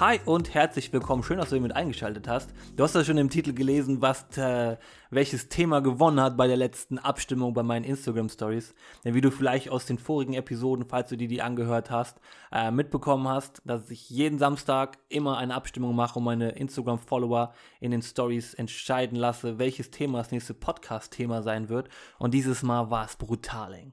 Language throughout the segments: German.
Hi und herzlich willkommen. Schön, dass du mit eingeschaltet hast. Du hast ja schon im Titel gelesen, was äh, welches Thema gewonnen hat bei der letzten Abstimmung bei meinen Instagram Stories. Denn wie du vielleicht aus den vorigen Episoden, falls du dir die angehört hast, äh, mitbekommen hast, dass ich jeden Samstag immer eine Abstimmung mache und meine Instagram Follower in den Stories entscheiden lasse, welches Thema das nächste Podcast-Thema sein wird. Und dieses Mal war es Brutaling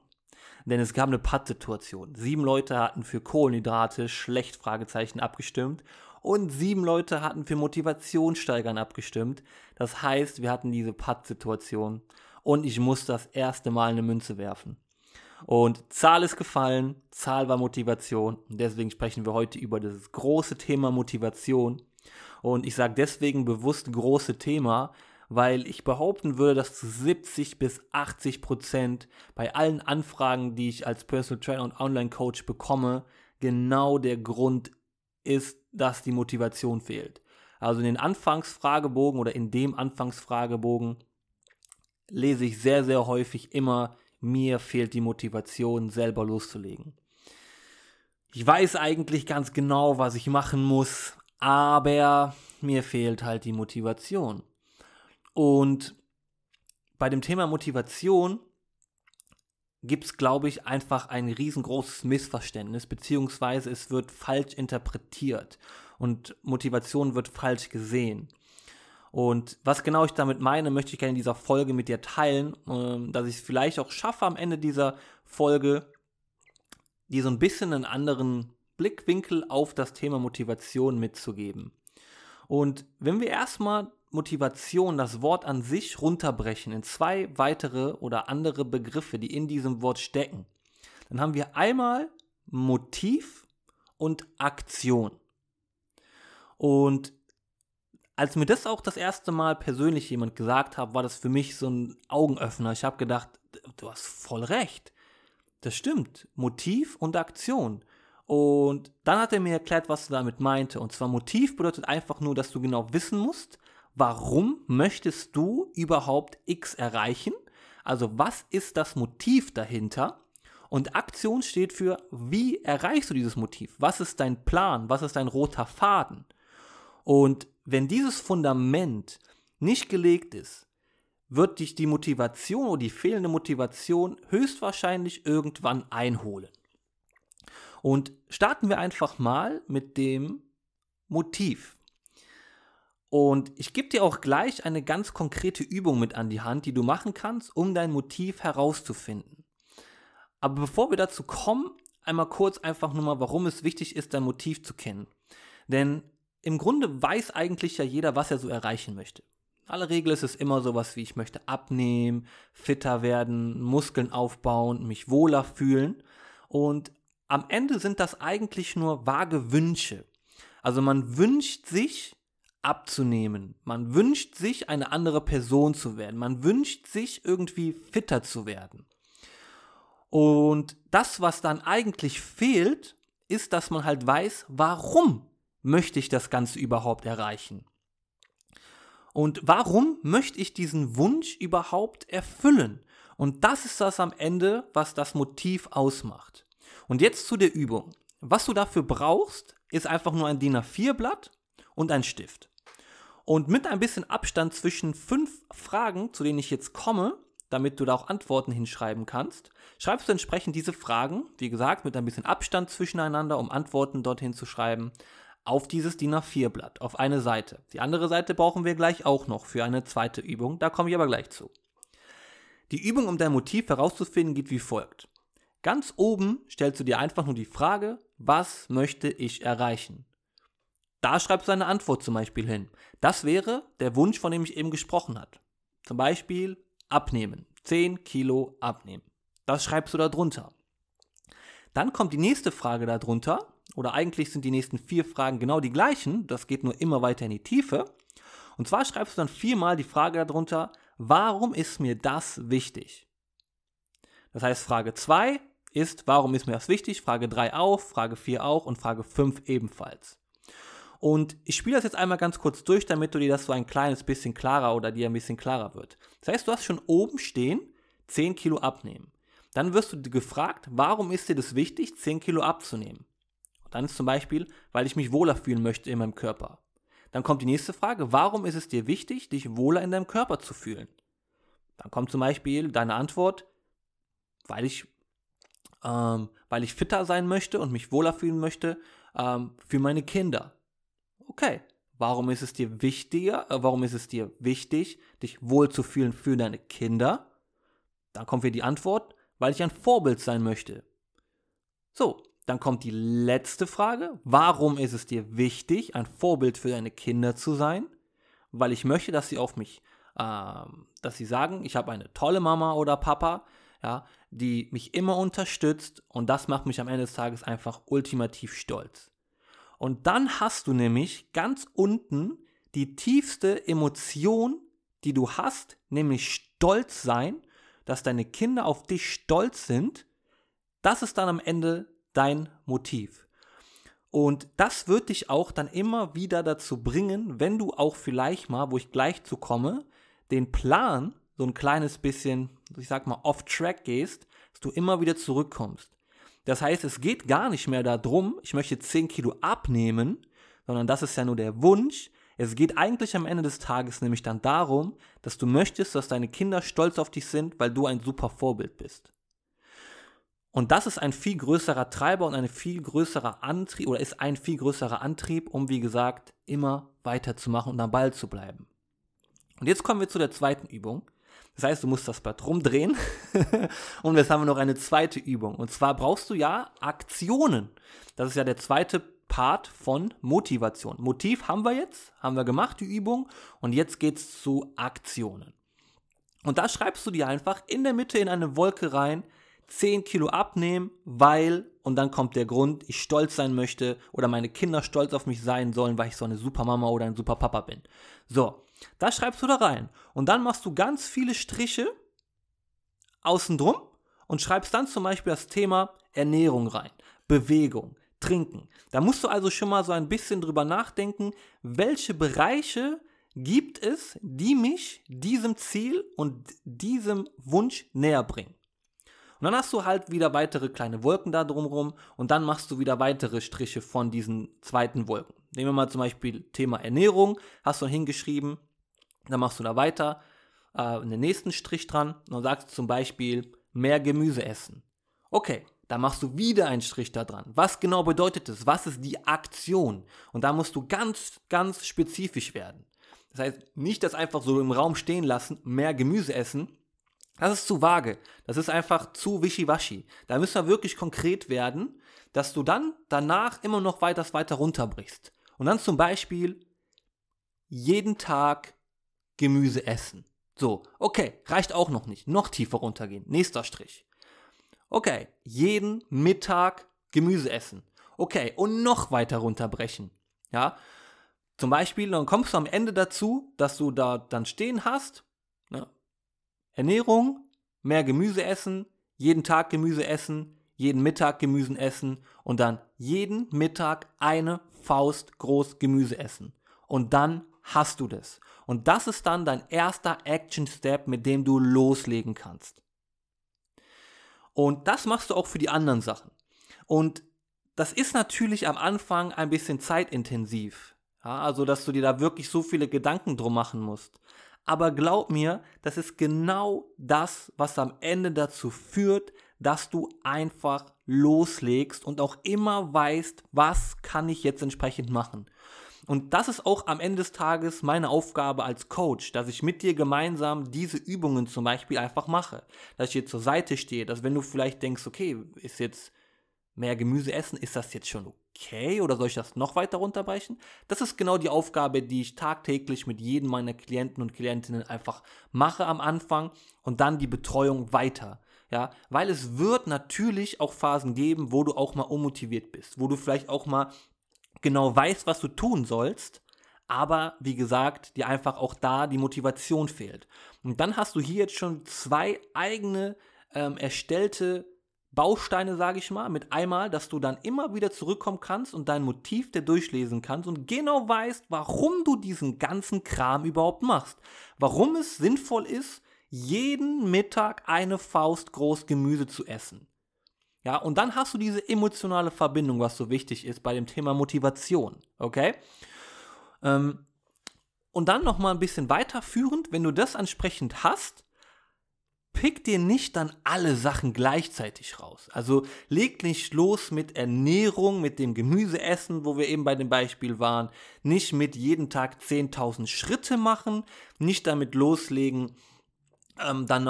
denn es gab eine Pattsituation. Sieben Leute hatten für Kohlenhydrate schlecht Fragezeichen abgestimmt und sieben Leute hatten für Motivationssteigern abgestimmt. Das heißt, wir hatten diese Pattsituation und ich musste das erste Mal eine Münze werfen. Und Zahl ist gefallen, Zahl war Motivation. Und deswegen sprechen wir heute über das große Thema Motivation. Und ich sage deswegen bewusst große Thema, weil ich behaupten würde, dass zu 70 bis 80 Prozent bei allen Anfragen, die ich als Personal Trainer und Online Coach bekomme, genau der Grund ist, dass die Motivation fehlt. Also in den Anfangsfragebogen oder in dem Anfangsfragebogen lese ich sehr, sehr häufig immer, mir fehlt die Motivation, selber loszulegen. Ich weiß eigentlich ganz genau, was ich machen muss, aber mir fehlt halt die Motivation. Und bei dem Thema Motivation gibt es, glaube ich, einfach ein riesengroßes Missverständnis, beziehungsweise es wird falsch interpretiert und Motivation wird falsch gesehen. Und was genau ich damit meine, möchte ich gerne in dieser Folge mit dir teilen, ähm, dass ich es vielleicht auch schaffe, am Ende dieser Folge dir so ein bisschen einen anderen Blickwinkel auf das Thema Motivation mitzugeben. Und wenn wir erstmal Motivation, das Wort an sich runterbrechen in zwei weitere oder andere Begriffe, die in diesem Wort stecken, dann haben wir einmal Motiv und Aktion. Und als mir das auch das erste Mal persönlich jemand gesagt hat, war das für mich so ein Augenöffner. Ich habe gedacht, du hast voll recht. Das stimmt. Motiv und Aktion. Und dann hat er mir erklärt, was er damit meinte. Und zwar Motiv bedeutet einfach nur, dass du genau wissen musst, warum möchtest du überhaupt X erreichen? Also was ist das Motiv dahinter? Und Aktion steht für, wie erreichst du dieses Motiv? Was ist dein Plan? Was ist dein roter Faden? Und wenn dieses Fundament nicht gelegt ist, wird dich die Motivation oder die fehlende Motivation höchstwahrscheinlich irgendwann einholen. Und starten wir einfach mal mit dem Motiv. Und ich gebe dir auch gleich eine ganz konkrete Übung mit an die Hand, die du machen kannst, um dein Motiv herauszufinden. Aber bevor wir dazu kommen, einmal kurz einfach nur mal, warum es wichtig ist, dein Motiv zu kennen. Denn im Grunde weiß eigentlich ja jeder, was er so erreichen möchte. In aller Regel ist es immer sowas wie, ich möchte abnehmen, fitter werden, Muskeln aufbauen, mich wohler fühlen. Und am Ende sind das eigentlich nur vage Wünsche. Also man wünscht sich abzunehmen. Man wünscht sich, eine andere Person zu werden. Man wünscht sich, irgendwie fitter zu werden. Und das, was dann eigentlich fehlt, ist, dass man halt weiß, warum möchte ich das Ganze überhaupt erreichen? Und warum möchte ich diesen Wunsch überhaupt erfüllen? Und das ist das am Ende, was das Motiv ausmacht. Und jetzt zu der Übung. Was du dafür brauchst, ist einfach nur ein DIN A4-Blatt und ein Stift. Und mit ein bisschen Abstand zwischen fünf Fragen, zu denen ich jetzt komme, damit du da auch Antworten hinschreiben kannst, schreibst du entsprechend diese Fragen, wie gesagt, mit ein bisschen Abstand zwischeneinander, um Antworten dorthin zu schreiben, auf dieses DIN A4-Blatt, auf eine Seite. Die andere Seite brauchen wir gleich auch noch für eine zweite Übung, da komme ich aber gleich zu. Die Übung, um dein Motiv herauszufinden, geht wie folgt. Ganz oben stellst du dir einfach nur die Frage, was möchte ich erreichen? Da schreibst du eine Antwort zum Beispiel hin. Das wäre der Wunsch, von dem ich eben gesprochen habe. Zum Beispiel abnehmen. 10 Kilo abnehmen. Das schreibst du da drunter. Dann kommt die nächste Frage darunter, oder eigentlich sind die nächsten vier Fragen genau die gleichen, das geht nur immer weiter in die Tiefe. Und zwar schreibst du dann viermal die Frage darunter, warum ist mir das wichtig? Das heißt, Frage 2 ist, warum ist mir das wichtig? Frage 3 auch, Frage 4 auch und Frage 5 ebenfalls. Und ich spiele das jetzt einmal ganz kurz durch, damit du dir das so ein kleines bisschen klarer oder dir ein bisschen klarer wird. Das heißt, du hast schon oben stehen, 10 Kilo abnehmen. Dann wirst du gefragt, warum ist dir das wichtig, 10 Kilo abzunehmen? dann ist zum Beispiel, weil ich mich wohler fühlen möchte in meinem Körper. Dann kommt die nächste Frage, warum ist es dir wichtig, dich wohler in deinem Körper zu fühlen? Dann kommt zum Beispiel deine Antwort, weil ich, ähm, weil ich fitter sein möchte und mich wohler fühlen möchte ähm, für meine Kinder. Okay, warum ist es dir wichtiger, äh, warum ist es dir wichtig, dich wohl zu fühlen für deine Kinder? Dann kommt wieder die Antwort, weil ich ein Vorbild sein möchte. So, dann kommt die letzte Frage. Warum ist es dir wichtig, ein Vorbild für deine Kinder zu sein? Weil ich möchte, dass sie auf mich, äh, dass sie sagen, ich habe eine tolle Mama oder Papa, ja, die mich immer unterstützt und das macht mich am Ende des Tages einfach ultimativ stolz. Und dann hast du nämlich ganz unten die tiefste Emotion, die du hast, nämlich stolz sein, dass deine Kinder auf dich stolz sind. Das ist dann am Ende dein Motiv. Und das wird dich auch dann immer wieder dazu bringen, wenn du auch vielleicht mal, wo ich gleich zu komme, den Plan so ein kleines bisschen, ich sag mal, off-track gehst, dass du immer wieder zurückkommst. Das heißt, es geht gar nicht mehr darum, ich möchte 10 Kilo abnehmen, sondern das ist ja nur der Wunsch. Es geht eigentlich am Ende des Tages nämlich dann darum, dass du möchtest, dass deine Kinder stolz auf dich sind, weil du ein super Vorbild bist. Und das ist ein viel größerer Treiber und ein viel größerer Antrieb oder ist ein viel größerer Antrieb, um wie gesagt immer weiterzumachen und am Ball zu bleiben. Und jetzt kommen wir zu der zweiten Übung. Das heißt, du musst das Blatt rumdrehen und jetzt haben wir noch eine zweite Übung. Und zwar brauchst du ja Aktionen. Das ist ja der zweite Part von Motivation. Motiv haben wir jetzt, haben wir gemacht, die Übung. Und jetzt geht es zu Aktionen. Und da schreibst du dir einfach in der Mitte in eine Wolke rein, 10 Kilo abnehmen, weil, und dann kommt der Grund, ich stolz sein möchte oder meine Kinder stolz auf mich sein sollen, weil ich so eine super Mama oder ein super Papa bin. So, das schreibst du da rein. Und dann machst du ganz viele Striche außen drum und schreibst dann zum Beispiel das Thema Ernährung rein, Bewegung, Trinken. Da musst du also schon mal so ein bisschen drüber nachdenken, welche Bereiche gibt es, die mich diesem Ziel und diesem Wunsch näher bringen. Und dann hast du halt wieder weitere kleine Wolken da drumherum und dann machst du wieder weitere Striche von diesen zweiten Wolken. Nehmen wir mal zum Beispiel Thema Ernährung, hast du hingeschrieben, dann machst du da weiter äh, einen nächsten Strich dran und dann sagst du zum Beispiel mehr Gemüse essen. Okay, dann machst du wieder einen Strich da dran. Was genau bedeutet das? Was ist die Aktion? Und da musst du ganz, ganz spezifisch werden. Das heißt, nicht das einfach so im Raum stehen lassen, mehr Gemüse essen, das ist zu vage. Das ist einfach zu wischiwaschi. Da müssen wir wirklich konkret werden, dass du dann danach immer noch weiter, weiter runterbrichst. Und dann zum Beispiel jeden Tag Gemüse essen. So, okay, reicht auch noch nicht. Noch tiefer runtergehen. Nächster Strich. Okay, jeden Mittag Gemüse essen. Okay, und noch weiter runterbrechen. Ja, zum Beispiel, dann kommst du am Ende dazu, dass du da dann stehen hast, ne, Ernährung, mehr Gemüse essen, jeden Tag Gemüse essen, jeden Mittag Gemüse essen und dann jeden Mittag eine Faust groß Gemüse essen. Und dann hast du das. Und das ist dann dein erster Action Step, mit dem du loslegen kannst. Und das machst du auch für die anderen Sachen. Und das ist natürlich am Anfang ein bisschen zeitintensiv. Ja, also, dass du dir da wirklich so viele Gedanken drum machen musst. Aber glaub mir, das ist genau das, was am Ende dazu führt, dass du einfach loslegst und auch immer weißt, was kann ich jetzt entsprechend machen. Und das ist auch am Ende des Tages meine Aufgabe als Coach, dass ich mit dir gemeinsam diese Übungen zum Beispiel einfach mache. Dass ich dir zur Seite stehe, dass wenn du vielleicht denkst, okay, ist jetzt mehr Gemüse essen, ist das jetzt schon okay oder soll ich das noch weiter runterbrechen? Das ist genau die Aufgabe, die ich tagtäglich mit jedem meiner Klienten und Klientinnen einfach mache am Anfang und dann die Betreuung weiter. Ja, weil es wird natürlich auch Phasen geben, wo du auch mal unmotiviert bist, wo du vielleicht auch mal genau weißt, was du tun sollst, aber wie gesagt, dir einfach auch da die Motivation fehlt. Und dann hast du hier jetzt schon zwei eigene ähm, erstellte Bausteine, sage ich mal, mit einmal, dass du dann immer wieder zurückkommen kannst und dein Motiv dir durchlesen kannst und genau weißt, warum du diesen ganzen Kram überhaupt machst. Warum es sinnvoll ist, jeden Mittag eine Faust groß Gemüse zu essen. Ja, und dann hast du diese emotionale Verbindung, was so wichtig ist bei dem Thema Motivation. Okay? Ähm, und dann nochmal ein bisschen weiterführend, wenn du das entsprechend hast, pick dir nicht dann alle Sachen gleichzeitig raus. Also leg nicht los mit Ernährung, mit dem Gemüseessen, wo wir eben bei dem Beispiel waren, nicht mit jeden Tag 10.000 Schritte machen, nicht damit loslegen, ähm, dann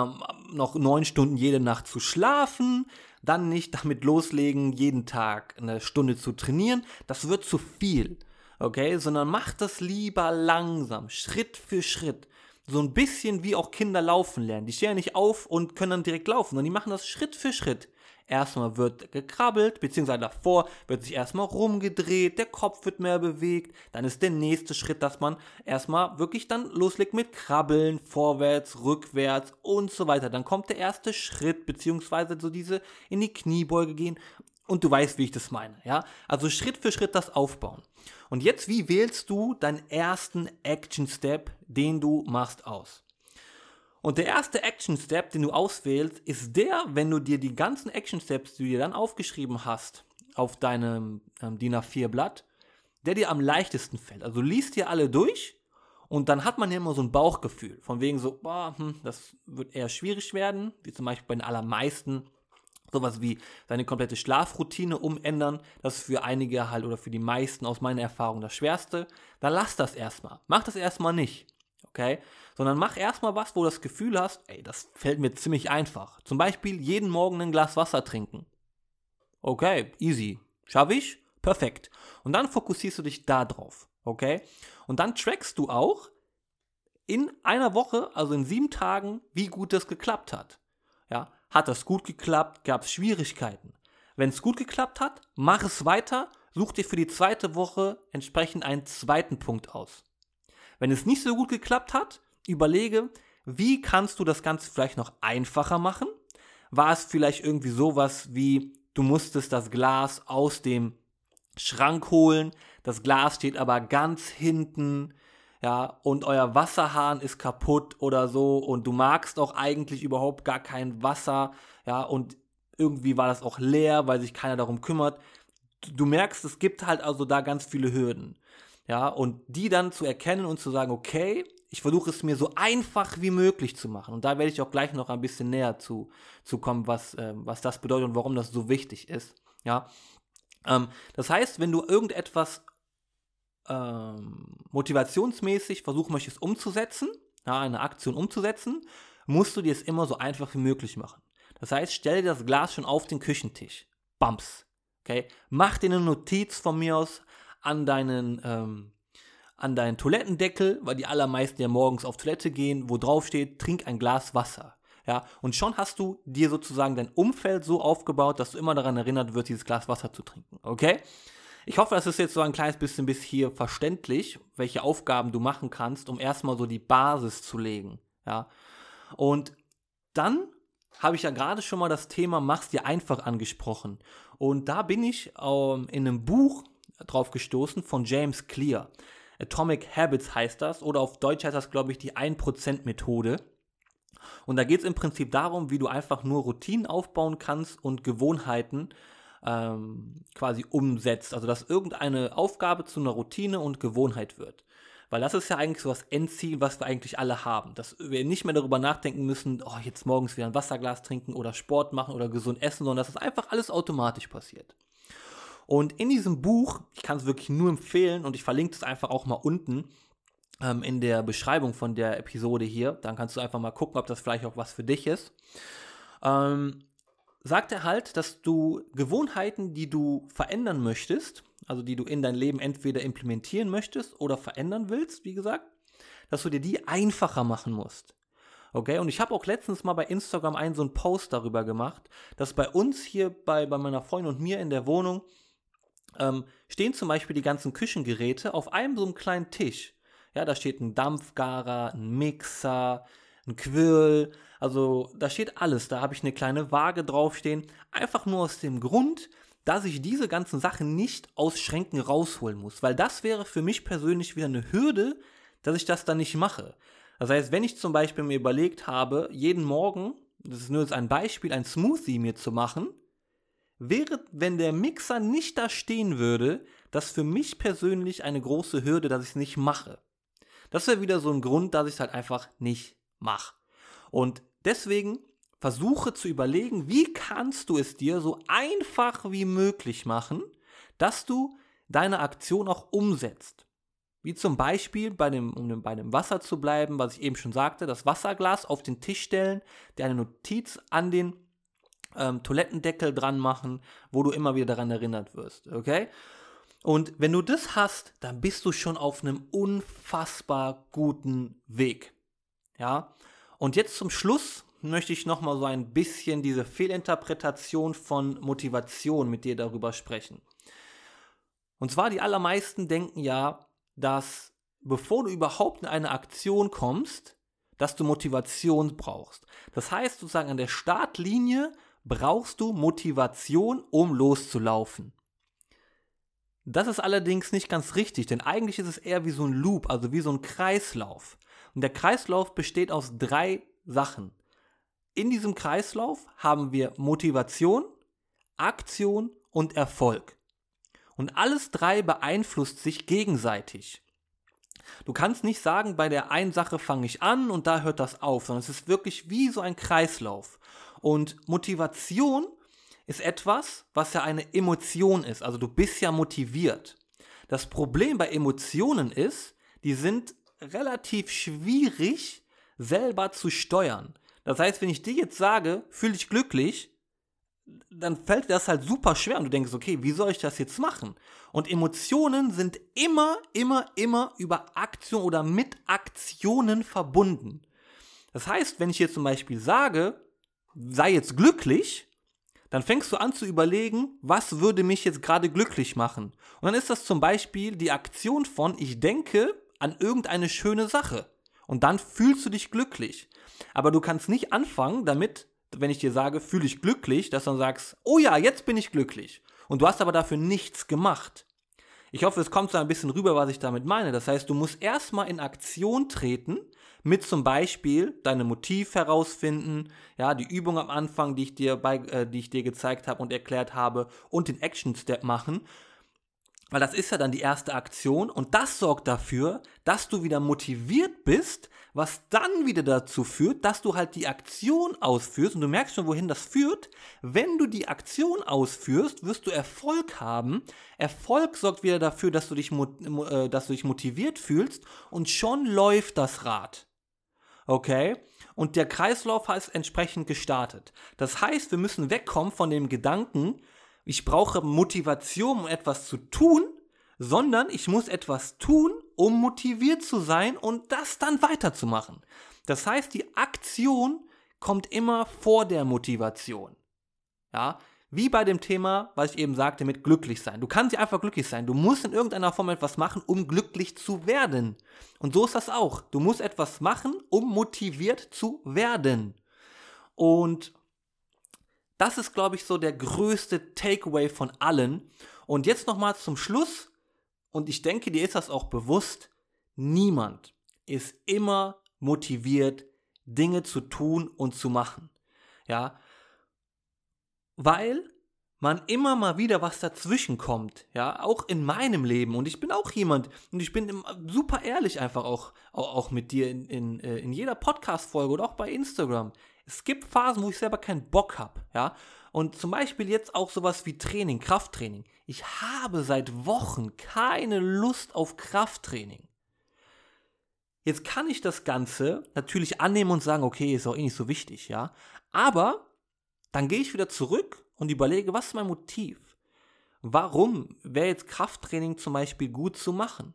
noch neun Stunden jede Nacht zu schlafen, dann nicht damit loslegen, jeden Tag eine Stunde zu trainieren. Das wird zu viel, okay? Sondern mach das lieber langsam, Schritt für Schritt so ein bisschen wie auch Kinder laufen lernen. Die stehen ja nicht auf und können dann direkt laufen, sondern die machen das Schritt für Schritt. Erstmal wird gekrabbelt, beziehungsweise davor wird sich erstmal rumgedreht, der Kopf wird mehr bewegt. Dann ist der nächste Schritt, dass man erstmal wirklich dann loslegt mit Krabbeln, vorwärts, rückwärts und so weiter. Dann kommt der erste Schritt, beziehungsweise so diese in die Kniebeuge gehen. Und du weißt, wie ich das meine, ja? Also Schritt für Schritt das aufbauen. Und jetzt, wie wählst du deinen ersten Action Step, den du machst, aus? Und der erste Action Step, den du auswählst, ist der, wenn du dir die ganzen Action Steps, die du dir dann aufgeschrieben hast, auf deinem ähm, DIN A4 Blatt, der dir am leichtesten fällt. Also liest dir alle durch und dann hat man ja immer so ein Bauchgefühl, von wegen so, boah, hm, das wird eher schwierig werden, wie zum Beispiel bei den allermeisten sowas wie seine komplette Schlafroutine umändern, das ist für einige halt oder für die meisten aus meiner Erfahrung das Schwerste, dann lass das erstmal. Mach das erstmal nicht, okay? Sondern mach erstmal was, wo du das Gefühl hast, ey, das fällt mir ziemlich einfach. Zum Beispiel jeden Morgen ein Glas Wasser trinken. Okay, easy. Schaffe ich? Perfekt. Und dann fokussierst du dich da drauf, okay? Und dann trackst du auch in einer Woche, also in sieben Tagen, wie gut das geklappt hat. Ja, hat das gut geklappt? Gab es Schwierigkeiten? Wenn es gut geklappt hat, mach es weiter, such dir für die zweite Woche entsprechend einen zweiten Punkt aus. Wenn es nicht so gut geklappt hat, überlege, wie kannst du das Ganze vielleicht noch einfacher machen? War es vielleicht irgendwie sowas wie, du musstest das Glas aus dem Schrank holen, das Glas steht aber ganz hinten, ja, und euer Wasserhahn ist kaputt oder so und du magst auch eigentlich überhaupt gar kein Wasser, ja, und irgendwie war das auch leer, weil sich keiner darum kümmert. Du merkst, es gibt halt also da ganz viele Hürden, ja, und die dann zu erkennen und zu sagen, okay, ich versuche es mir so einfach wie möglich zu machen. Und da werde ich auch gleich noch ein bisschen näher zu, zu kommen, was, äh, was das bedeutet und warum das so wichtig ist. Ja. Ähm, das heißt, wenn du irgendetwas ähm, motivationsmäßig versuchen möchtest umzusetzen, ja, eine Aktion umzusetzen, musst du dir es immer so einfach wie möglich machen. Das heißt, stell dir das Glas schon auf den Küchentisch. Bams. Okay? Mach dir eine Notiz von mir aus an deinen, ähm, an deinen Toilettendeckel, weil die allermeisten ja morgens auf Toilette gehen, wo drauf steht, trink ein Glas Wasser. Ja, und schon hast du dir sozusagen dein Umfeld so aufgebaut, dass du immer daran erinnert wirst, dieses Glas Wasser zu trinken. Okay? Ich hoffe, das ist jetzt so ein kleines bisschen bis hier verständlich, welche Aufgaben du machen kannst, um erstmal so die Basis zu legen. Ja. Und dann habe ich ja gerade schon mal das Thema Mach's dir einfach angesprochen. Und da bin ich ähm, in einem Buch drauf gestoßen von James Clear. Atomic Habits heißt das, oder auf Deutsch heißt das, glaube ich, die 1%-Methode. Und da geht es im Prinzip darum, wie du einfach nur Routinen aufbauen kannst und Gewohnheiten ähm, quasi umsetzt. Also dass irgendeine Aufgabe zu einer Routine und Gewohnheit wird. Weil das ist ja eigentlich so das Endziel, was wir eigentlich alle haben. Dass wir nicht mehr darüber nachdenken müssen, oh, jetzt morgens wieder ein Wasserglas trinken oder Sport machen oder gesund essen, sondern dass das einfach alles automatisch passiert. Und in diesem Buch, ich kann es wirklich nur empfehlen und ich verlinke es einfach auch mal unten ähm, in der Beschreibung von der Episode hier. Dann kannst du einfach mal gucken, ob das vielleicht auch was für dich ist. Ähm, sagt er halt, dass du Gewohnheiten, die du verändern möchtest, also die du in dein Leben entweder implementieren möchtest oder verändern willst, wie gesagt, dass du dir die einfacher machen musst. Okay, und ich habe auch letztens mal bei Instagram einen so einen Post darüber gemacht, dass bei uns hier, bei, bei meiner Freundin und mir in der Wohnung, ähm, stehen zum Beispiel die ganzen Küchengeräte auf einem so einem kleinen Tisch. Ja, da steht ein Dampfgarer, ein Mixer, ein Quirl, also da steht alles. Da habe ich eine kleine Waage draufstehen. Einfach nur aus dem Grund, dass ich diese ganzen Sachen nicht aus Schränken rausholen muss. Weil das wäre für mich persönlich wieder eine Hürde, dass ich das dann nicht mache. Das heißt, wenn ich zum Beispiel mir überlegt habe, jeden Morgen, das ist nur jetzt ein Beispiel, ein Smoothie mir zu machen, wäre, wenn der Mixer nicht da stehen würde, das für mich persönlich eine große Hürde, dass ich es nicht mache. Das wäre wieder so ein Grund, dass ich es halt einfach nicht mache. Und deswegen versuche zu überlegen, wie kannst du es dir so einfach wie möglich machen, dass du deine Aktion auch umsetzt. Wie zum Beispiel bei dem, um bei dem Wasser zu bleiben, was ich eben schon sagte, das Wasserglas auf den Tisch stellen, dir eine Notiz an den ähm, Toilettendeckel dran machen, wo du immer wieder daran erinnert wirst, okay? Und wenn du das hast, dann bist du schon auf einem unfassbar guten Weg. Ja? Und jetzt zum Schluss möchte ich nochmal so ein bisschen diese Fehlinterpretation von Motivation mit dir darüber sprechen. Und zwar die allermeisten denken ja, dass bevor du überhaupt in eine Aktion kommst, dass du Motivation brauchst. Das heißt sozusagen an der Startlinie brauchst du Motivation, um loszulaufen. Das ist allerdings nicht ganz richtig, denn eigentlich ist es eher wie so ein Loop, also wie so ein Kreislauf. Und der Kreislauf besteht aus drei Sachen. In diesem Kreislauf haben wir Motivation, Aktion und Erfolg. Und alles drei beeinflusst sich gegenseitig. Du kannst nicht sagen, bei der einen Sache fange ich an und da hört das auf, sondern es ist wirklich wie so ein Kreislauf. Und Motivation ist etwas, was ja eine Emotion ist. Also du bist ja motiviert. Das Problem bei Emotionen ist, die sind relativ schwierig selber zu steuern. Das heißt, wenn ich dir jetzt sage, fühle dich glücklich, dann fällt dir das halt super schwer und du denkst, okay, wie soll ich das jetzt machen? Und Emotionen sind immer, immer, immer über Aktion oder mit Aktionen verbunden. Das heißt, wenn ich jetzt zum Beispiel sage, sei jetzt glücklich, dann fängst du an zu überlegen, was würde mich jetzt gerade glücklich machen. Und dann ist das zum Beispiel die Aktion von, ich denke an irgendeine schöne Sache. Und dann fühlst du dich glücklich. Aber du kannst nicht anfangen damit, wenn ich dir sage, fühle ich glücklich, dass du dann sagst, oh ja, jetzt bin ich glücklich. Und du hast aber dafür nichts gemacht. Ich hoffe, es kommt so ein bisschen rüber, was ich damit meine. Das heißt, du musst erstmal in Aktion treten, mit zum Beispiel deinem Motiv herausfinden, ja, die Übung am Anfang, die ich dir, bei, äh, die ich dir gezeigt habe und erklärt habe, und den Action Step machen. Weil das ist ja dann die erste Aktion und das sorgt dafür, dass du wieder motiviert bist, was dann wieder dazu führt, dass du halt die Aktion ausführst und du merkst schon, wohin das führt. Wenn du die Aktion ausführst, wirst du Erfolg haben. Erfolg sorgt wieder dafür, dass du dich, äh, dass du dich motiviert fühlst und schon läuft das Rad. Okay? Und der Kreislauf ist entsprechend gestartet. Das heißt, wir müssen wegkommen von dem Gedanken, ich brauche Motivation, um etwas zu tun, sondern ich muss etwas tun, um motiviert zu sein und das dann weiterzumachen. Das heißt, die Aktion kommt immer vor der Motivation. Ja, wie bei dem Thema, was ich eben sagte, mit glücklich sein. Du kannst ja einfach glücklich sein. Du musst in irgendeiner Form etwas machen, um glücklich zu werden. Und so ist das auch. Du musst etwas machen, um motiviert zu werden. Und das ist, glaube ich, so der größte Takeaway von allen. Und jetzt nochmal zum Schluss, und ich denke, dir ist das auch bewusst, niemand ist immer motiviert, Dinge zu tun und zu machen. Ja, weil man immer mal wieder was dazwischen kommt, ja, auch in meinem Leben und ich bin auch jemand und ich bin super ehrlich einfach auch, auch, mit dir in, in, äh, in jeder Podcast-Folge oder auch bei Instagram. Es gibt Phasen, wo ich selber keinen Bock habe, ja. Und zum Beispiel jetzt auch sowas wie Training, Krafttraining. Ich habe seit Wochen keine Lust auf Krafttraining. Jetzt kann ich das Ganze natürlich annehmen und sagen, okay, ist auch eh nicht so wichtig, ja. Aber dann gehe ich wieder zurück und überlege, was ist mein Motiv? Warum wäre jetzt Krafttraining zum Beispiel gut zu machen?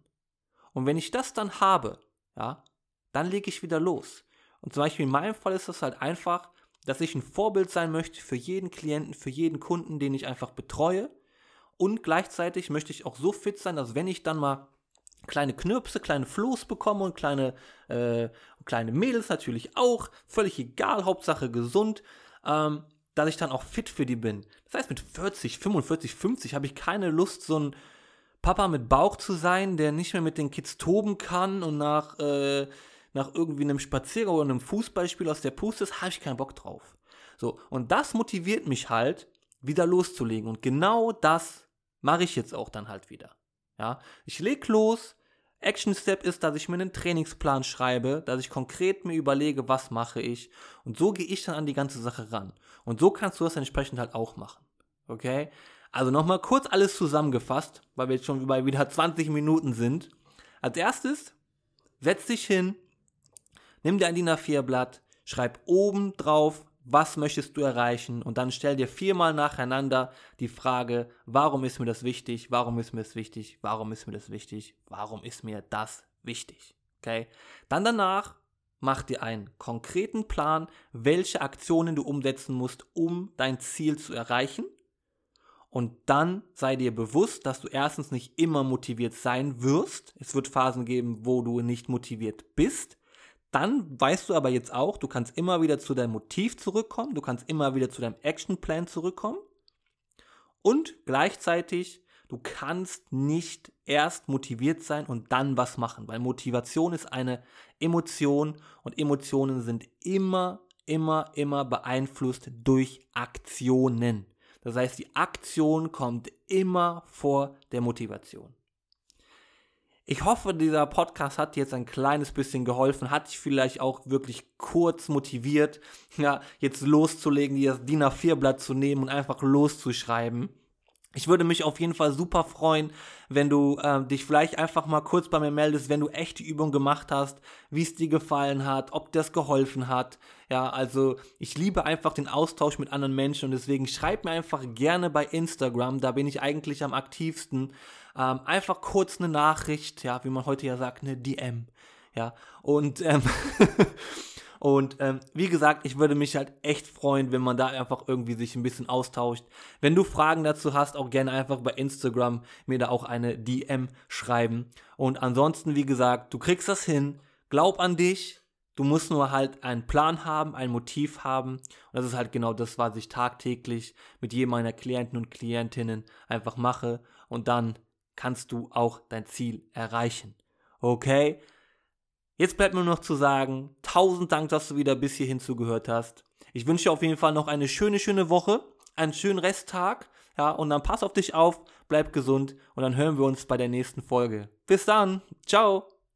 Und wenn ich das dann habe, ja, dann lege ich wieder los. Und zum Beispiel in meinem Fall ist das halt einfach, dass ich ein Vorbild sein möchte für jeden Klienten, für jeden Kunden, den ich einfach betreue. Und gleichzeitig möchte ich auch so fit sein, dass wenn ich dann mal kleine Knirpse, kleine Floß bekomme und kleine, äh, kleine Mädels natürlich auch, völlig egal, Hauptsache gesund, ähm, dass ich dann auch fit für die bin. Das heißt, mit 40, 45, 50 habe ich keine Lust, so ein Papa mit Bauch zu sein, der nicht mehr mit den Kids toben kann und nach äh, nach irgendwie einem Spaziergang oder einem Fußballspiel aus der Puste ist, habe ich keinen Bock drauf. So, und das motiviert mich halt, wieder loszulegen. Und genau das mache ich jetzt auch dann halt wieder. Ja, ich leg los. Action Step ist, dass ich mir einen Trainingsplan schreibe, dass ich konkret mir überlege, was mache ich. Und so gehe ich dann an die ganze Sache ran. Und so kannst du das entsprechend halt auch machen. Okay? Also nochmal kurz alles zusammengefasst, weil wir jetzt schon bei wieder 20 Minuten sind. Als erstes, setz dich hin, nimm dir ein DIN A4-Blatt, schreib oben drauf, was möchtest du erreichen und dann stell dir viermal nacheinander die Frage, warum ist mir das wichtig, warum ist mir das wichtig, warum ist mir das wichtig, warum ist mir das wichtig. Okay? Dann danach mach dir einen konkreten Plan, welche Aktionen du umsetzen musst, um dein Ziel zu erreichen. Und dann sei dir bewusst, dass du erstens nicht immer motiviert sein wirst. Es wird Phasen geben, wo du nicht motiviert bist. Dann weißt du aber jetzt auch, du kannst immer wieder zu deinem Motiv zurückkommen, du kannst immer wieder zu deinem Actionplan zurückkommen. Und gleichzeitig, du kannst nicht erst motiviert sein und dann was machen, weil Motivation ist eine Emotion und Emotionen sind immer, immer, immer beeinflusst durch Aktionen. Das heißt, die Aktion kommt immer vor der Motivation. Ich hoffe, dieser Podcast hat dir jetzt ein kleines bisschen geholfen, hat dich vielleicht auch wirklich kurz motiviert, ja, jetzt loszulegen, dir das DIN A4-Blatt zu nehmen und einfach loszuschreiben. Ich würde mich auf jeden Fall super freuen, wenn du äh, dich vielleicht einfach mal kurz bei mir meldest, wenn du echt die Übung gemacht hast, wie es dir gefallen hat, ob das geholfen hat. Ja, also ich liebe einfach den Austausch mit anderen Menschen und deswegen schreib mir einfach gerne bei Instagram, da bin ich eigentlich am aktivsten. Ähm, einfach kurz eine Nachricht, ja, wie man heute ja sagt, eine DM. Ja, und ähm, Und ähm, wie gesagt, ich würde mich halt echt freuen, wenn man da einfach irgendwie sich ein bisschen austauscht. Wenn du Fragen dazu hast, auch gerne einfach bei Instagram mir da auch eine DM schreiben. Und ansonsten, wie gesagt, du kriegst das hin. Glaub an dich. Du musst nur halt einen Plan haben, ein Motiv haben. Und das ist halt genau das, was ich tagtäglich mit jedem meiner Klienten und Klientinnen einfach mache. Und dann kannst du auch dein Ziel erreichen. Okay? Jetzt bleibt mir noch zu sagen, tausend Dank, dass du wieder bis hierhin zugehört hast. Ich wünsche dir auf jeden Fall noch eine schöne, schöne Woche, einen schönen Resttag, ja, und dann pass auf dich auf, bleib gesund und dann hören wir uns bei der nächsten Folge. Bis dann, ciao!